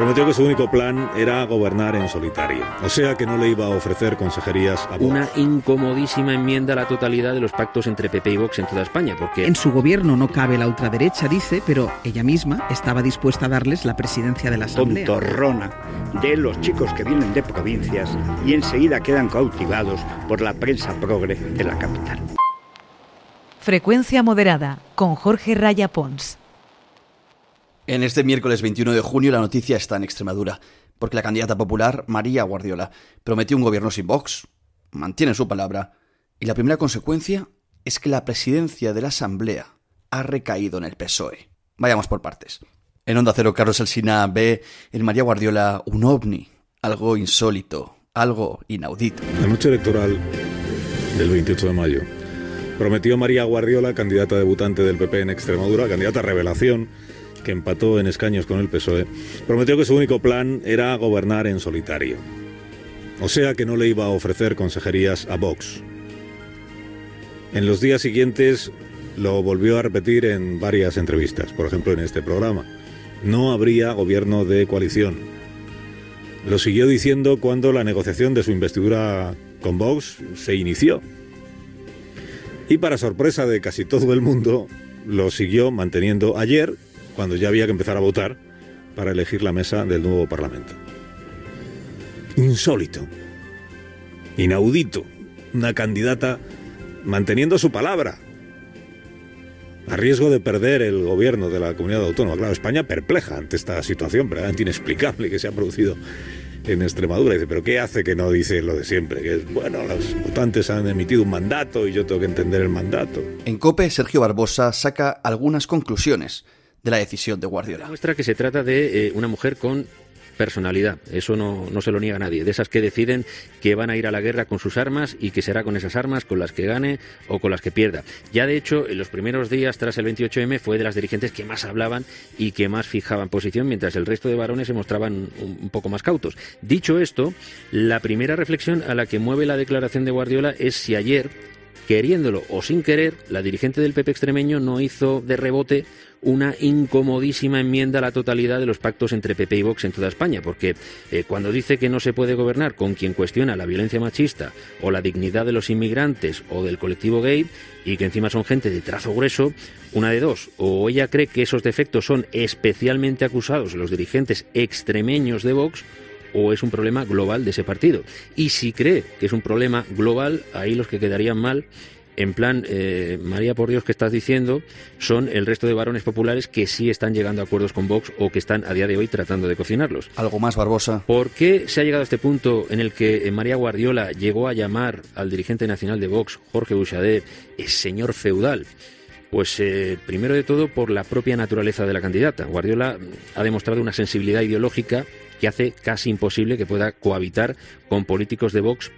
Prometió que su único plan era gobernar en solitario, o sea que no le iba a ofrecer consejerías a Vox. Una incomodísima enmienda a la totalidad de los pactos entre PP y Vox en toda España, porque En su gobierno no cabe la ultraderecha, dice, pero ella misma estaba dispuesta a darles la presidencia de la Asamblea. tontorrona de los chicos que vienen de provincias y enseguida quedan cautivados por la prensa progre de la capital. Frecuencia moderada con Jorge Raya Pons. En este miércoles 21 de junio la noticia está en Extremadura, porque la candidata popular, María Guardiola, prometió un gobierno sin Vox, mantiene su palabra, y la primera consecuencia es que la presidencia de la Asamblea ha recaído en el PSOE. Vayamos por partes. En Onda Cero, Carlos Alsina ve en María Guardiola un ovni, algo insólito, algo inaudito. La noche electoral del 28 de mayo prometió María Guardiola, candidata debutante del PP en Extremadura, candidata revelación, que empató en escaños con el PSOE, prometió que su único plan era gobernar en solitario. O sea que no le iba a ofrecer consejerías a Vox. En los días siguientes lo volvió a repetir en varias entrevistas, por ejemplo en este programa. No habría gobierno de coalición. Lo siguió diciendo cuando la negociación de su investidura con Vox se inició. Y para sorpresa de casi todo el mundo, lo siguió manteniendo ayer, cuando ya había que empezar a votar para elegir la mesa del nuevo Parlamento. Insólito. Inaudito. Una candidata manteniendo su palabra. A riesgo de perder el gobierno de la comunidad autónoma. Claro, España perpleja ante esta situación verdaderamente inexplicable que se ha producido en Extremadura. Dice, pero ¿qué hace que no dice lo de siempre? Que es, bueno, los votantes han emitido un mandato y yo tengo que entender el mandato. En COPE, Sergio Barbosa saca algunas conclusiones de la decisión de Guardiola. Muestra que se trata de eh, una mujer con personalidad, eso no, no, se lo niega nadie, de esas que deciden que van a ir a la guerra con sus armas y que será con esas armas con las que gane o con las que pierda. Ya de hecho, en los primeros días tras el 28M fue de las dirigentes que más hablaban y que más fijaban posición, mientras el resto de varones se mostraban un poco más cautos. Dicho esto, la primera reflexión a la que mueve la declaración de Guardiola es si ayer, queriéndolo o sin querer, la dirigente del PP extremeño no hizo de rebote una incomodísima enmienda a la totalidad de los pactos entre PP y Vox en toda España, porque eh, cuando dice que no se puede gobernar con quien cuestiona la violencia machista o la dignidad de los inmigrantes o del colectivo gay y que encima son gente de trazo grueso, una de dos, o ella cree que esos defectos son especialmente acusados los dirigentes extremeños de Vox, o es un problema global de ese partido. Y si cree que es un problema global, ahí los que quedarían mal en plan, eh, María, por Dios, que estás diciendo, son el resto de varones populares que sí están llegando a acuerdos con Vox o que están a día de hoy tratando de cocinarlos. Algo más, Barbosa. ¿Por qué se ha llegado a este punto en el que eh, María Guardiola llegó a llamar al dirigente nacional de Vox, Jorge Buxadet, señor feudal? Pues eh, primero de todo por la propia naturaleza de la candidata. Guardiola ha demostrado una sensibilidad ideológica que hace casi imposible que pueda cohabitar con políticos de Vox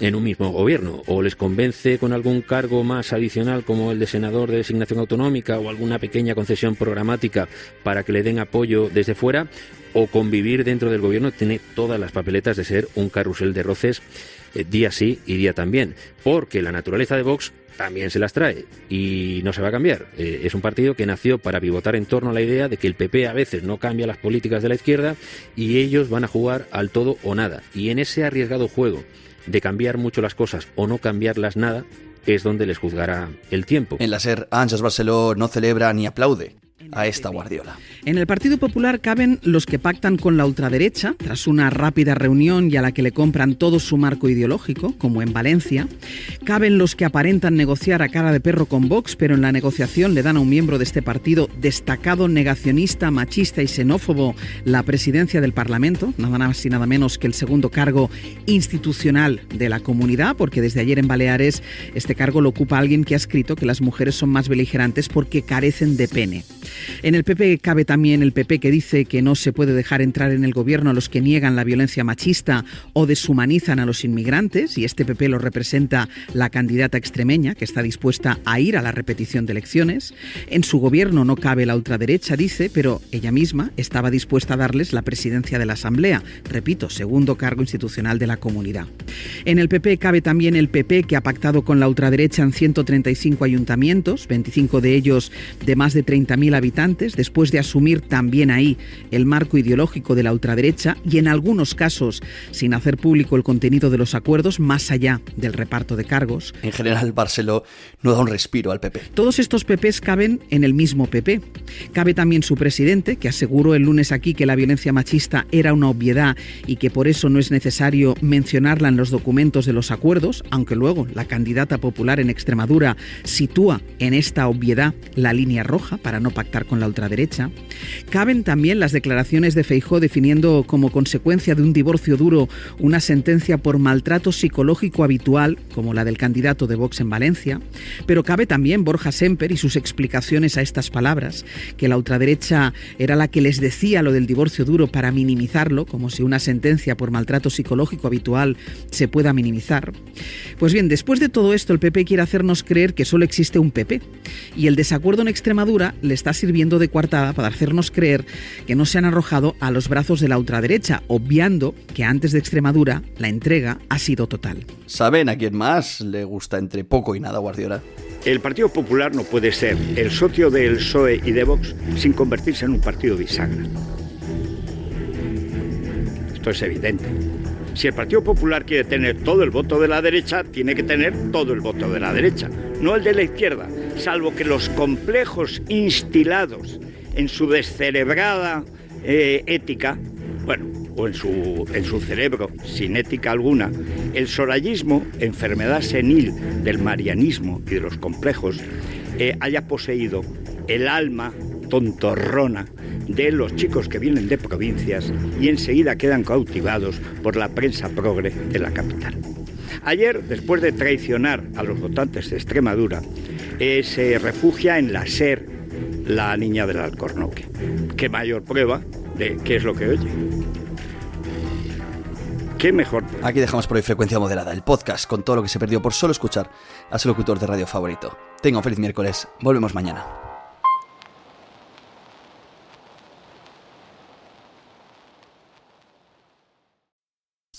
en un mismo gobierno. O les convence con algún cargo más adicional como el de senador de designación autonómica o alguna pequeña concesión programática para que le den apoyo desde fuera, o convivir dentro del gobierno tiene todas las papeletas de ser un carrusel de roces eh, día sí y día también. Porque la naturaleza de Vox también se las trae y no se va a cambiar. Eh, es un partido que nació para pivotar en torno a la idea de que el PP a veces no cambia las políticas de la izquierda y ellos van a jugar al todo o nada. Y en ese arriesgado juego de cambiar mucho las cosas o no cambiarlas nada es donde les juzgará el tiempo. En la SER, Ángels Barceló no celebra ni aplaude a esta Guardiola. En el Partido Popular caben los que pactan con la ultraderecha, tras una rápida reunión y a la que le compran todo su marco ideológico, como en Valencia. Caben los que aparentan negociar a cara de perro con Vox, pero en la negociación le dan a un miembro de este partido destacado negacionista, machista y xenófobo la presidencia del Parlamento, nada más y nada menos que el segundo cargo institucional de la comunidad, porque desde ayer en Baleares este cargo lo ocupa alguien que ha escrito que las mujeres son más beligerantes porque carecen de pene. En el PP cabe también el PP que dice que no se puede dejar entrar en el gobierno a los que niegan la violencia machista o deshumanizan a los inmigrantes, y este PP lo representa la candidata extremeña, que está dispuesta a ir a la repetición de elecciones. En su gobierno no cabe la ultraderecha, dice, pero ella misma estaba dispuesta a darles la presidencia de la Asamblea, repito, segundo cargo institucional de la comunidad. En el PP cabe también el PP que ha pactado con la ultraderecha en 135 ayuntamientos, 25 de ellos de más de 30.000 habitantes, después de asumir también ahí el marco ideológico de la ultraderecha y en algunos casos sin hacer público el contenido de los acuerdos más allá del reparto de cargos. En general, Barceló no da un respiro al PP. Todos estos PPs caben en el mismo PP. Cabe también su presidente, que aseguró el lunes aquí que la violencia machista era una obviedad y que por eso no es necesario mencionarla en los documentos de los acuerdos, aunque luego la candidata popular en Extremadura sitúa en esta obviedad la línea roja para no pactar con la ultraderecha. Caben también las declaraciones de Feijó definiendo como consecuencia de un divorcio duro una sentencia por maltrato psicológico habitual, como la del candidato de Vox en Valencia. Pero cabe también Borja Semper y sus explicaciones a estas palabras, que la ultraderecha era la que les decía lo del divorcio duro para minimizarlo, como si una sentencia por maltrato psicológico habitual se pueda minimizar. Pues bien, después de todo esto, el PP quiere hacernos creer que solo existe un PP. Y el desacuerdo en Extremadura le está sirviendo de coartada para hacernos creer que no se han arrojado a los brazos de la ultraderecha, obviando que antes de Extremadura la entrega ha sido total. ¿Saben a quién más le gusta entre poco y nada Guardiola? El Partido Popular no puede ser el socio del PSOE y de Vox sin convertirse en un partido bisagra. Esto es evidente. Si el Partido Popular quiere tener todo el voto de la derecha, tiene que tener todo el voto de la derecha, no el de la izquierda, salvo que los complejos instilados en su descerebrada eh, ética, bueno, o en su, en su cerebro, sin ética alguna, el sorayismo, enfermedad senil del marianismo y de los complejos, eh, haya poseído el alma tontorrona de los chicos que vienen de provincias y enseguida quedan cautivados por la prensa progre de la capital. Ayer, después de traicionar a los votantes de Extremadura, eh, se refugia en la SER, la niña del Alcornoque. ¿Qué mayor prueba de qué es lo que oye? ¿Qué mejor? Aquí dejamos por hoy Frecuencia Moderada, el podcast con todo lo que se perdió por solo escuchar a su locutor de radio favorito. Tenga un feliz miércoles. Volvemos mañana.